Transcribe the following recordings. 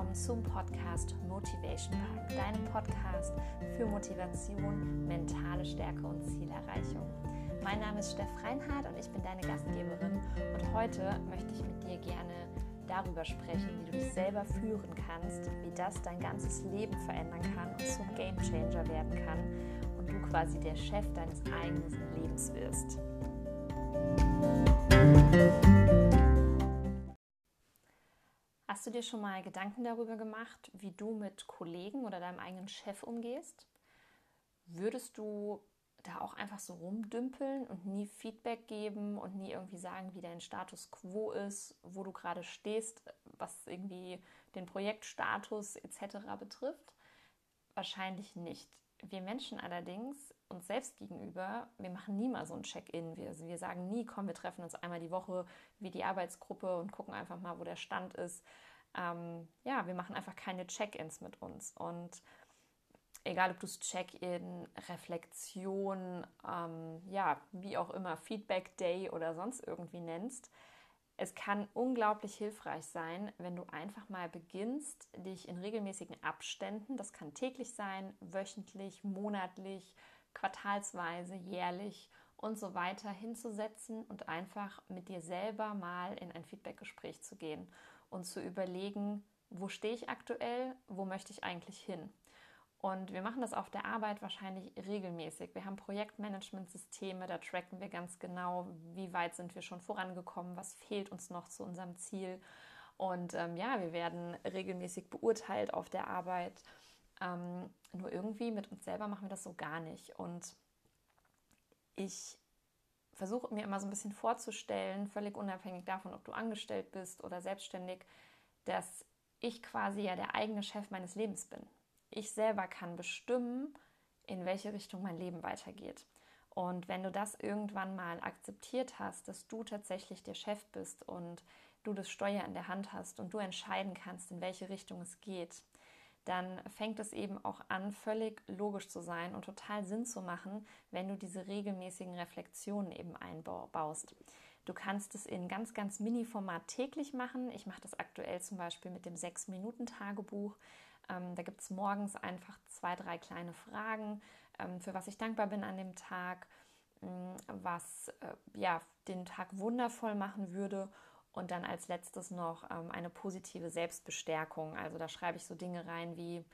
willkommen zum Podcast Motivation Punk, deinem Podcast für Motivation, mentale Stärke und Zielerreichung. Mein Name ist Steff Reinhardt und ich bin deine Gastgeberin und heute möchte ich mit dir gerne darüber sprechen, wie du dich selber führen kannst, wie das dein ganzes Leben verändern kann und zum Game Changer werden kann und du quasi der Chef deines eigenen Lebens wirst. Hast du dir schon mal Gedanken darüber gemacht, wie du mit Kollegen oder deinem eigenen Chef umgehst? Würdest du da auch einfach so rumdümpeln und nie Feedback geben und nie irgendwie sagen, wie dein Status quo ist, wo du gerade stehst, was irgendwie den Projektstatus etc. betrifft? Wahrscheinlich nicht. Wir Menschen allerdings uns selbst gegenüber, wir machen nie mal so ein Check-in. Wir, wir sagen nie, komm, wir treffen uns einmal die Woche wie die Arbeitsgruppe und gucken einfach mal, wo der Stand ist. Ähm, ja, wir machen einfach keine Check-ins mit uns. Und egal, ob du es Check-in, Reflexion, ähm, ja, wie auch immer, Feedback Day oder sonst irgendwie nennst, es kann unglaublich hilfreich sein, wenn du einfach mal beginnst, dich in regelmäßigen Abständen, das kann täglich sein, wöchentlich, monatlich, quartalsweise, jährlich und so weiter hinzusetzen und einfach mit dir selber mal in ein Feedbackgespräch zu gehen und zu überlegen, wo stehe ich aktuell, wo möchte ich eigentlich hin. Und wir machen das auf der Arbeit wahrscheinlich regelmäßig. Wir haben Projektmanagementsysteme, da tracken wir ganz genau, wie weit sind wir schon vorangekommen, was fehlt uns noch zu unserem Ziel. Und ähm, ja, wir werden regelmäßig beurteilt auf der Arbeit ähm, nur irgendwie mit uns selber machen wir das so gar nicht. Und ich versuche mir immer so ein bisschen vorzustellen, völlig unabhängig davon, ob du angestellt bist oder selbstständig, dass ich quasi ja der eigene Chef meines Lebens bin. Ich selber kann bestimmen, in welche Richtung mein Leben weitergeht. Und wenn du das irgendwann mal akzeptiert hast, dass du tatsächlich der Chef bist und du das Steuer in der Hand hast und du entscheiden kannst, in welche Richtung es geht, dann fängt es eben auch an, völlig logisch zu sein und total Sinn zu machen, wenn du diese regelmäßigen Reflexionen eben einbaust. Du kannst es in ganz, ganz Mini-Format täglich machen. Ich mache das aktuell zum Beispiel mit dem 6-Minuten-Tagebuch. Ähm, da gibt es morgens einfach zwei, drei kleine Fragen, ähm, für was ich dankbar bin an dem Tag, ähm, was äh, ja, den Tag wundervoll machen würde und dann als letztes noch ähm, eine positive Selbstbestärkung. Also da schreibe ich so Dinge rein wie,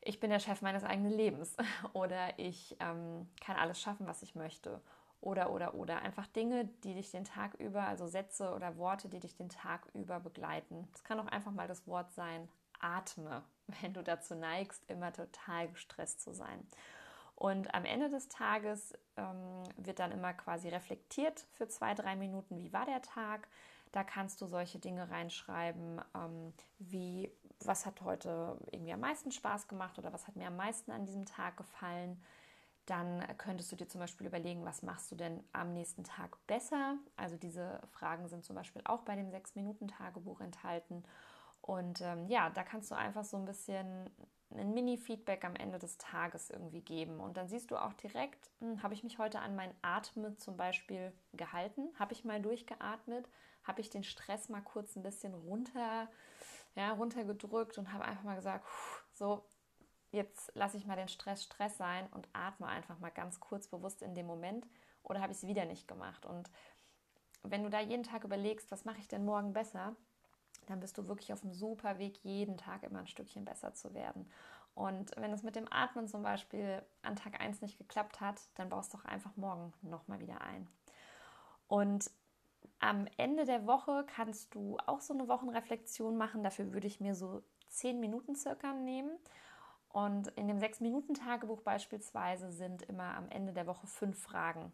ich bin der Chef meines eigenen Lebens oder ich ähm, kann alles schaffen, was ich möchte. Oder, oder, oder. Einfach Dinge, die dich den Tag über, also Sätze oder Worte, die dich den Tag über begleiten. Es kann auch einfach mal das Wort sein, atme, wenn du dazu neigst, immer total gestresst zu sein. Und am Ende des Tages ähm, wird dann immer quasi reflektiert für zwei, drei Minuten, wie war der Tag. Da kannst du solche Dinge reinschreiben, ähm, wie was hat heute irgendwie am meisten Spaß gemacht oder was hat mir am meisten an diesem Tag gefallen. Dann könntest du dir zum Beispiel überlegen, was machst du denn am nächsten Tag besser. Also diese Fragen sind zum Beispiel auch bei dem 6-Minuten-Tagebuch enthalten. Und ähm, ja, da kannst du einfach so ein bisschen ein Mini-Feedback am Ende des Tages irgendwie geben. Und dann siehst du auch direkt, hm, habe ich mich heute an mein Atmen zum Beispiel gehalten? Habe ich mal durchgeatmet? Habe ich den Stress mal kurz ein bisschen runter, ja, runtergedrückt und habe einfach mal gesagt, so, jetzt lasse ich mal den Stress Stress sein und atme einfach mal ganz kurz bewusst in dem Moment. Oder habe ich es wieder nicht gemacht? Und wenn du da jeden Tag überlegst, was mache ich denn morgen besser, dann bist du wirklich auf einem super Weg, jeden Tag immer ein Stückchen besser zu werden. Und wenn es mit dem Atmen zum Beispiel an Tag 1 nicht geklappt hat, dann baust du doch einfach morgen nochmal wieder ein. Und am Ende der Woche kannst du auch so eine Wochenreflexion machen. Dafür würde ich mir so 10 Minuten circa nehmen. Und in dem 6-Minuten-Tagebuch beispielsweise sind immer am Ende der Woche fünf Fragen.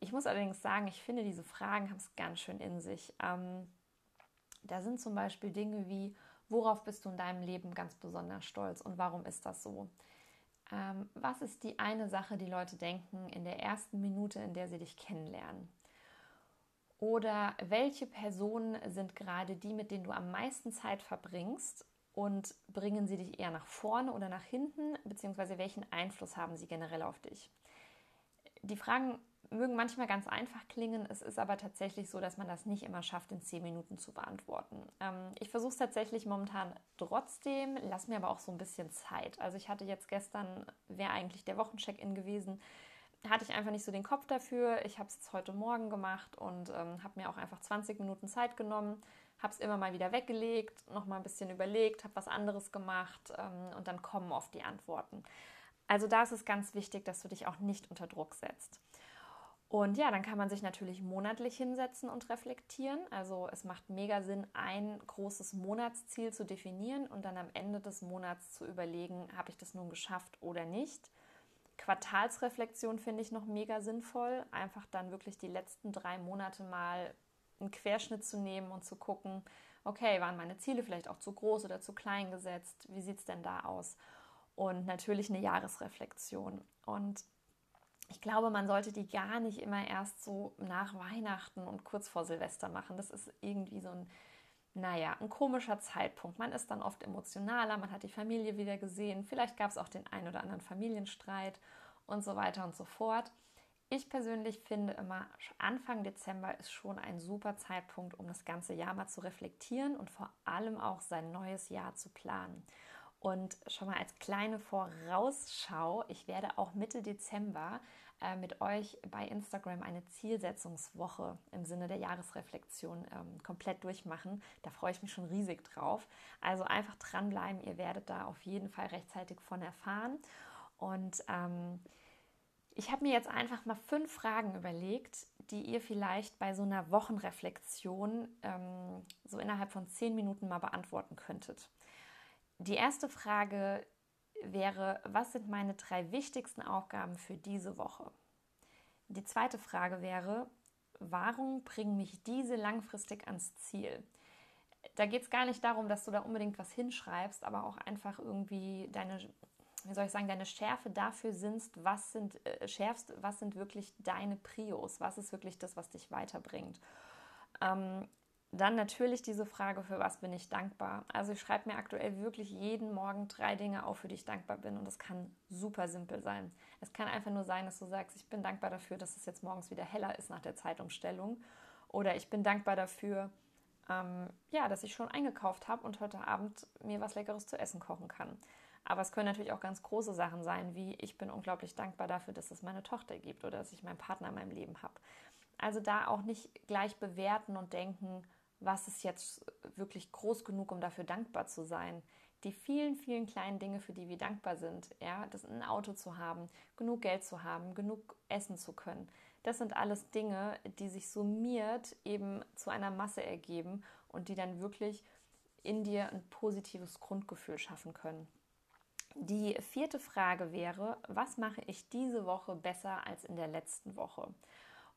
Ich muss allerdings sagen, ich finde, diese Fragen haben es ganz schön in sich. Ähm, da sind zum Beispiel Dinge wie, worauf bist du in deinem Leben ganz besonders stolz und warum ist das so? Ähm, was ist die eine Sache, die Leute denken in der ersten Minute, in der sie dich kennenlernen? Oder welche Personen sind gerade die, mit denen du am meisten Zeit verbringst und bringen sie dich eher nach vorne oder nach hinten, beziehungsweise welchen Einfluss haben sie generell auf dich? Die Fragen mögen manchmal ganz einfach klingen. Es ist aber tatsächlich so, dass man das nicht immer schafft, in zehn Minuten zu beantworten. Ähm, ich versuche es tatsächlich momentan trotzdem, lass mir aber auch so ein bisschen Zeit. Also ich hatte jetzt gestern, wäre eigentlich der Wochencheck-in gewesen, hatte ich einfach nicht so den Kopf dafür. Ich habe es heute Morgen gemacht und ähm, habe mir auch einfach 20 Minuten Zeit genommen, habe es immer mal wieder weggelegt, noch mal ein bisschen überlegt, habe was anderes gemacht ähm, und dann kommen oft die Antworten. Also da ist es ganz wichtig, dass du dich auch nicht unter Druck setzt. Und ja, dann kann man sich natürlich monatlich hinsetzen und reflektieren. Also es macht mega Sinn, ein großes Monatsziel zu definieren und dann am Ende des Monats zu überlegen, habe ich das nun geschafft oder nicht. Quartalsreflexion finde ich noch mega sinnvoll. Einfach dann wirklich die letzten drei Monate mal einen Querschnitt zu nehmen und zu gucken, okay, waren meine Ziele vielleicht auch zu groß oder zu klein gesetzt? Wie sieht es denn da aus? Und natürlich eine Jahresreflexion. Und ich glaube, man sollte die gar nicht immer erst so nach Weihnachten und kurz vor Silvester machen. Das ist irgendwie so ein, naja, ein komischer Zeitpunkt. Man ist dann oft emotionaler, man hat die Familie wieder gesehen, vielleicht gab es auch den einen oder anderen Familienstreit und so weiter und so fort. Ich persönlich finde immer, Anfang Dezember ist schon ein super Zeitpunkt, um das ganze Jahr mal zu reflektieren und vor allem auch sein neues Jahr zu planen. Und schon mal als kleine Vorausschau, ich werde auch Mitte Dezember äh, mit euch bei Instagram eine Zielsetzungswoche im Sinne der Jahresreflexion ähm, komplett durchmachen. Da freue ich mich schon riesig drauf. Also einfach dranbleiben, ihr werdet da auf jeden Fall rechtzeitig von erfahren. Und ähm, ich habe mir jetzt einfach mal fünf Fragen überlegt, die ihr vielleicht bei so einer Wochenreflexion ähm, so innerhalb von zehn Minuten mal beantworten könntet. Die erste Frage wäre, was sind meine drei wichtigsten Aufgaben für diese Woche? Die zweite Frage wäre, warum bringen mich diese langfristig ans Ziel? Da geht es gar nicht darum, dass du da unbedingt was hinschreibst, aber auch einfach irgendwie deine, wie soll ich sagen, deine Schärfe dafür sind, was sind, äh, schärfst, was sind wirklich deine Prios, was ist wirklich das, was dich weiterbringt. Ähm, dann natürlich diese Frage, für was bin ich dankbar? Also ich schreibe mir aktuell wirklich jeden Morgen drei Dinge auf, für die ich dankbar bin. Und das kann super simpel sein. Es kann einfach nur sein, dass du sagst, ich bin dankbar dafür, dass es jetzt morgens wieder heller ist nach der Zeitumstellung. Oder ich bin dankbar dafür, ähm, ja, dass ich schon eingekauft habe und heute Abend mir was Leckeres zu essen kochen kann. Aber es können natürlich auch ganz große Sachen sein, wie ich bin unglaublich dankbar dafür, dass es meine Tochter gibt oder dass ich meinen Partner in meinem Leben habe. Also da auch nicht gleich bewerten und denken, was ist jetzt wirklich groß genug, um dafür dankbar zu sein. Die vielen, vielen kleinen Dinge, für die wir dankbar sind, ja, das ein Auto zu haben, genug Geld zu haben, genug essen zu können, das sind alles Dinge, die sich summiert eben zu einer Masse ergeben und die dann wirklich in dir ein positives Grundgefühl schaffen können. Die vierte Frage wäre, was mache ich diese Woche besser als in der letzten Woche?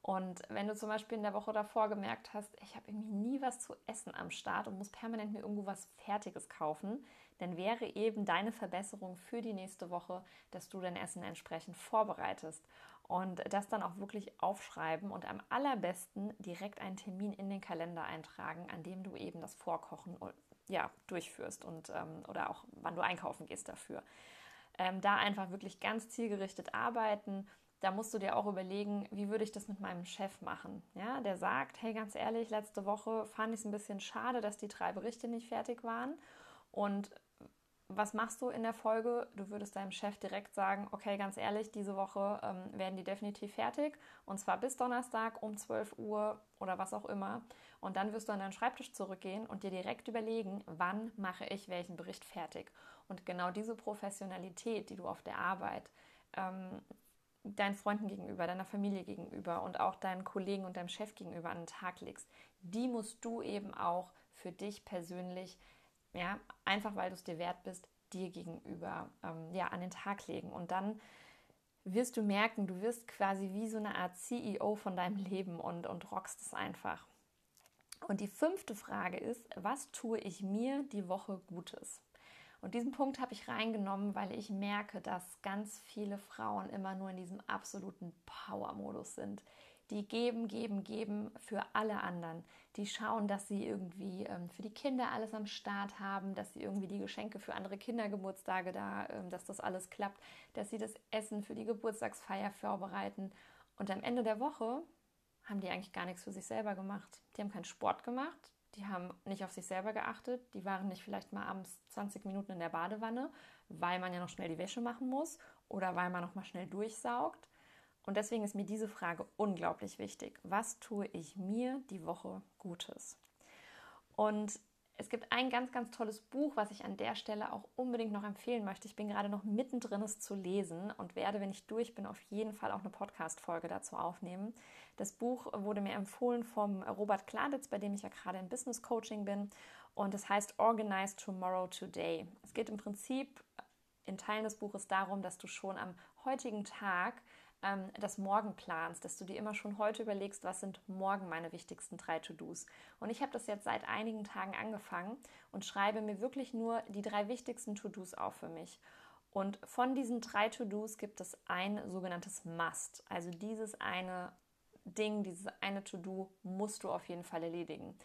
Und wenn du zum Beispiel in der Woche davor gemerkt hast, ich habe irgendwie nie was zu essen am Start und muss permanent mir irgendwo was Fertiges kaufen, dann wäre eben deine Verbesserung für die nächste Woche, dass du dein Essen entsprechend vorbereitest und das dann auch wirklich aufschreiben und am allerbesten direkt einen Termin in den Kalender eintragen, an dem du eben das Vorkochen ja, durchführst und ähm, oder auch wann du einkaufen gehst dafür. Ähm, da einfach wirklich ganz zielgerichtet arbeiten da musst du dir auch überlegen, wie würde ich das mit meinem Chef machen? Ja, der sagt, hey, ganz ehrlich, letzte Woche fand ich es ein bisschen schade, dass die drei Berichte nicht fertig waren. Und was machst du in der Folge? Du würdest deinem Chef direkt sagen, okay, ganz ehrlich, diese Woche ähm, werden die definitiv fertig und zwar bis Donnerstag um 12 Uhr oder was auch immer. Und dann wirst du an deinen Schreibtisch zurückgehen und dir direkt überlegen, wann mache ich welchen Bericht fertig. Und genau diese Professionalität, die du auf der Arbeit ähm, deinen Freunden gegenüber, deiner Familie gegenüber und auch deinen Kollegen und deinem Chef gegenüber an den Tag legst, die musst du eben auch für dich persönlich, ja, einfach weil du es dir wert bist, dir gegenüber ähm, ja, an den Tag legen. Und dann wirst du merken, du wirst quasi wie so eine Art CEO von deinem Leben und, und rockst es einfach. Und die fünfte Frage ist, was tue ich mir die Woche Gutes? Und diesen Punkt habe ich reingenommen, weil ich merke, dass ganz viele Frauen immer nur in diesem absoluten Power-Modus sind. Die geben, geben, geben für alle anderen. Die schauen, dass sie irgendwie ähm, für die Kinder alles am Start haben, dass sie irgendwie die Geschenke für andere Kindergeburtstage da, ähm, dass das alles klappt, dass sie das Essen für die Geburtstagsfeier vorbereiten Und am Ende der Woche haben die eigentlich gar nichts für sich selber gemacht. Die haben keinen Sport gemacht, die haben nicht auf sich selber geachtet, die waren nicht vielleicht mal abends 20 Minuten in der Badewanne, weil man ja noch schnell die Wäsche machen muss oder weil man noch mal schnell durchsaugt. Und deswegen ist mir diese Frage unglaublich wichtig. Was tue ich mir die Woche Gutes? Und es gibt ein ganz, ganz tolles Buch, was ich an der Stelle auch unbedingt noch empfehlen möchte. Ich bin gerade noch mittendrin, es zu lesen und werde, wenn ich durch bin, auf jeden Fall auch eine Podcast-Folge dazu aufnehmen. Das Buch wurde mir empfohlen vom Robert Kladitz, bei dem ich ja gerade im Business Coaching bin. Und es heißt Organize Tomorrow Today. Es geht im Prinzip in Teilen des Buches darum, dass du schon am heutigen Tag ähm, das Morgen planst, dass du dir immer schon heute überlegst, was sind morgen meine wichtigsten drei To-Dos. Und ich habe das jetzt seit einigen Tagen angefangen und schreibe mir wirklich nur die drei wichtigsten To-Dos auf für mich. Und von diesen drei To-Dos gibt es ein sogenanntes Must. Also dieses eine Ding, dieses eine To-Do musst du auf jeden Fall erledigen.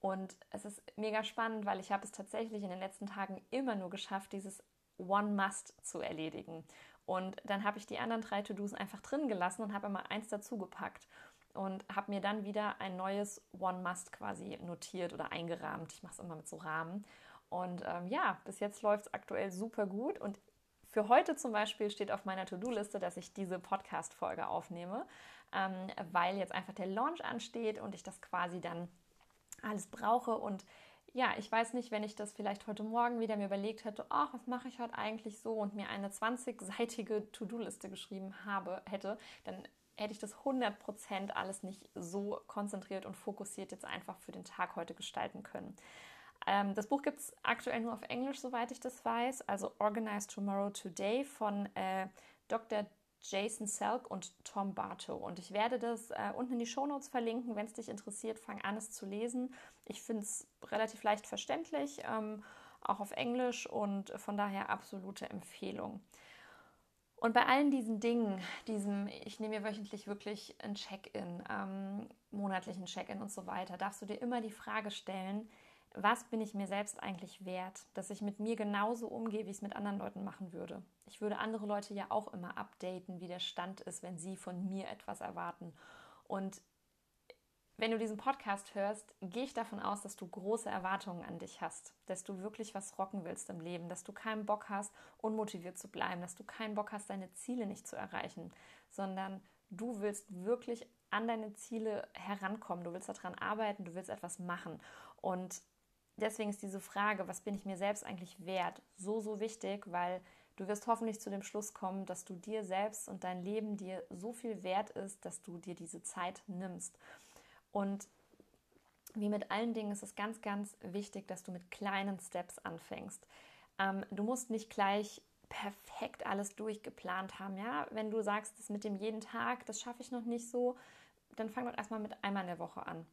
Und es ist mega spannend, weil ich habe es tatsächlich in den letzten Tagen immer nur geschafft, dieses One Must zu erledigen. Und dann habe ich die anderen drei To-Dos einfach drin gelassen und habe immer eins dazu gepackt und habe mir dann wieder ein neues One Must quasi notiert oder eingerahmt. Ich mache es immer mit so Rahmen. Und ähm, ja, bis jetzt läuft es aktuell super gut. Und für heute zum Beispiel steht auf meiner To-Do-Liste, dass ich diese Podcast-Folge aufnehme, ähm, weil jetzt einfach der Launch ansteht und ich das quasi dann alles brauche. Und ja, ich weiß nicht, wenn ich das vielleicht heute Morgen wieder mir überlegt hätte, ach, was mache ich heute eigentlich so und mir eine 20-seitige To-Do-Liste geschrieben habe, hätte, dann hätte ich das 100% alles nicht so konzentriert und fokussiert jetzt einfach für den Tag heute gestalten können. Ähm, das Buch gibt es aktuell nur auf Englisch, soweit ich das weiß. Also Organize Tomorrow Today von äh, Dr. Jason Selk und Tom Bartow. Und ich werde das äh, unten in die Shownotes verlinken. Wenn es dich interessiert, fang an, es zu lesen. Ich finde es relativ leicht verständlich, ähm, auch auf Englisch und von daher absolute Empfehlung. Und bei allen diesen Dingen, diesem, ich nehme mir wöchentlich wirklich ein Check-in, ähm, monatlichen Check-in und so weiter, darfst du dir immer die Frage stellen, was bin ich mir selbst eigentlich wert, dass ich mit mir genauso umgehe, wie ich es mit anderen Leuten machen würde. Ich würde andere Leute ja auch immer updaten, wie der Stand ist, wenn sie von mir etwas erwarten. Und wenn du diesen Podcast hörst, gehe ich davon aus, dass du große Erwartungen an dich hast, dass du wirklich was rocken willst im Leben, dass du keinen Bock hast, unmotiviert zu bleiben, dass du keinen Bock hast, deine Ziele nicht zu erreichen, sondern du willst wirklich an deine Ziele herankommen, du willst daran arbeiten, du willst etwas machen. Und deswegen ist diese Frage, was bin ich mir selbst eigentlich wert, so, so wichtig, weil du wirst hoffentlich zu dem Schluss kommen, dass du dir selbst und dein Leben dir so viel wert ist, dass du dir diese Zeit nimmst. Und wie mit allen Dingen ist es ganz, ganz wichtig, dass du mit kleinen Steps anfängst. Ähm, du musst nicht gleich perfekt alles durchgeplant haben. Ja, wenn du sagst, das mit dem jeden Tag, das schaffe ich noch nicht so, dann fang doch erstmal mit einmal in der Woche an.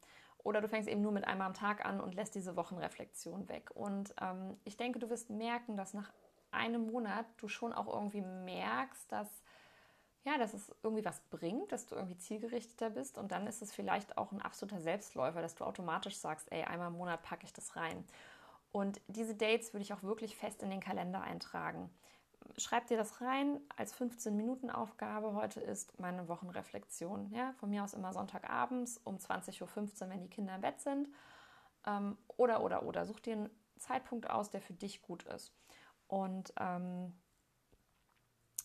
Oder du fängst eben nur mit einmal am Tag an und lässt diese Wochenreflexion weg. Und ähm, ich denke, du wirst merken, dass nach einem Monat du schon auch irgendwie merkst, dass ja, dass es irgendwie was bringt, dass du irgendwie zielgerichteter bist und dann ist es vielleicht auch ein absoluter Selbstläufer, dass du automatisch sagst, ey, einmal im Monat packe ich das rein. Und diese Dates würde ich auch wirklich fest in den Kalender eintragen schreib dir das rein als 15-Minuten-Aufgabe. Heute ist meine Wochenreflexion. Ja, von mir aus immer Sonntagabends um 20.15 Uhr, wenn die Kinder im Bett sind. Ähm, oder, oder, oder. Such dir einen Zeitpunkt aus, der für dich gut ist. Und ähm,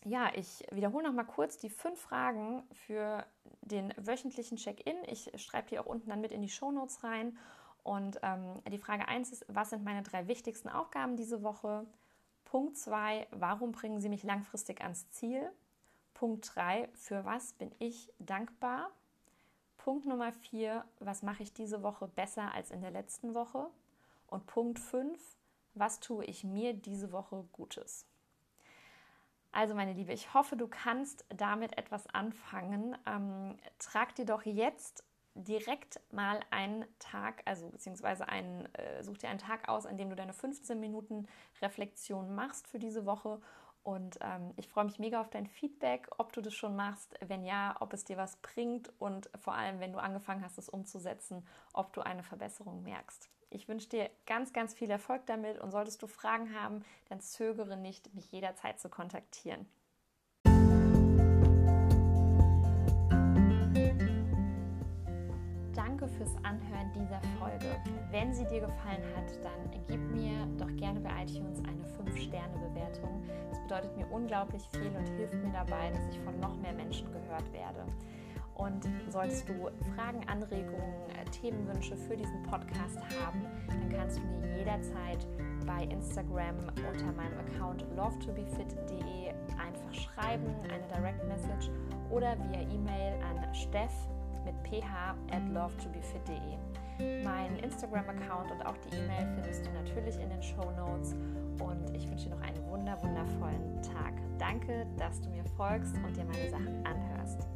ja, ich wiederhole noch mal kurz die fünf Fragen für den wöchentlichen Check-in. Ich schreibe die auch unten dann mit in die Shownotes rein. Und ähm, die Frage 1 ist, was sind meine drei wichtigsten Aufgaben diese Woche? Punkt 2, warum bringen sie mich langfristig ans Ziel? Punkt 3, für was bin ich dankbar? Punkt Nummer 4, was mache ich diese Woche besser als in der letzten Woche? Und Punkt 5, was tue ich mir diese Woche Gutes? Also meine Liebe, ich hoffe, du kannst damit etwas anfangen. Ähm, trag dir doch jetzt direkt mal einen Tag, also beziehungsweise einen, äh, such dir einen Tag aus, an dem du deine 15 Minuten Reflexion machst für diese Woche. Und ähm, ich freue mich mega auf dein Feedback, ob du das schon machst, wenn ja, ob es dir was bringt und vor allem, wenn du angefangen hast, es umzusetzen, ob du eine Verbesserung merkst. Ich wünsche dir ganz, ganz viel Erfolg damit und solltest du Fragen haben, dann zögere nicht, mich jederzeit zu kontaktieren. Danke fürs Anhören dieser Folge. Wenn sie dir gefallen hat, dann gib mir doch gerne bei iTunes eine 5-Sterne-Bewertung. Das bedeutet mir unglaublich viel und hilft mir dabei, dass ich von noch mehr Menschen gehört werde. Und solltest du Fragen, Anregungen, äh, Themenwünsche für diesen Podcast haben, dann kannst du mir jederzeit bei Instagram unter meinem Account lovetobefit.de einfach schreiben, eine Direct Message oder via E-Mail an steff mit ph at lovetobefit.de. Mein Instagram-Account und auch die E-Mail findest du natürlich in den Show Notes. Und ich wünsche dir noch einen wunder wundervollen Tag. Danke, dass du mir folgst und dir meine Sachen anhörst.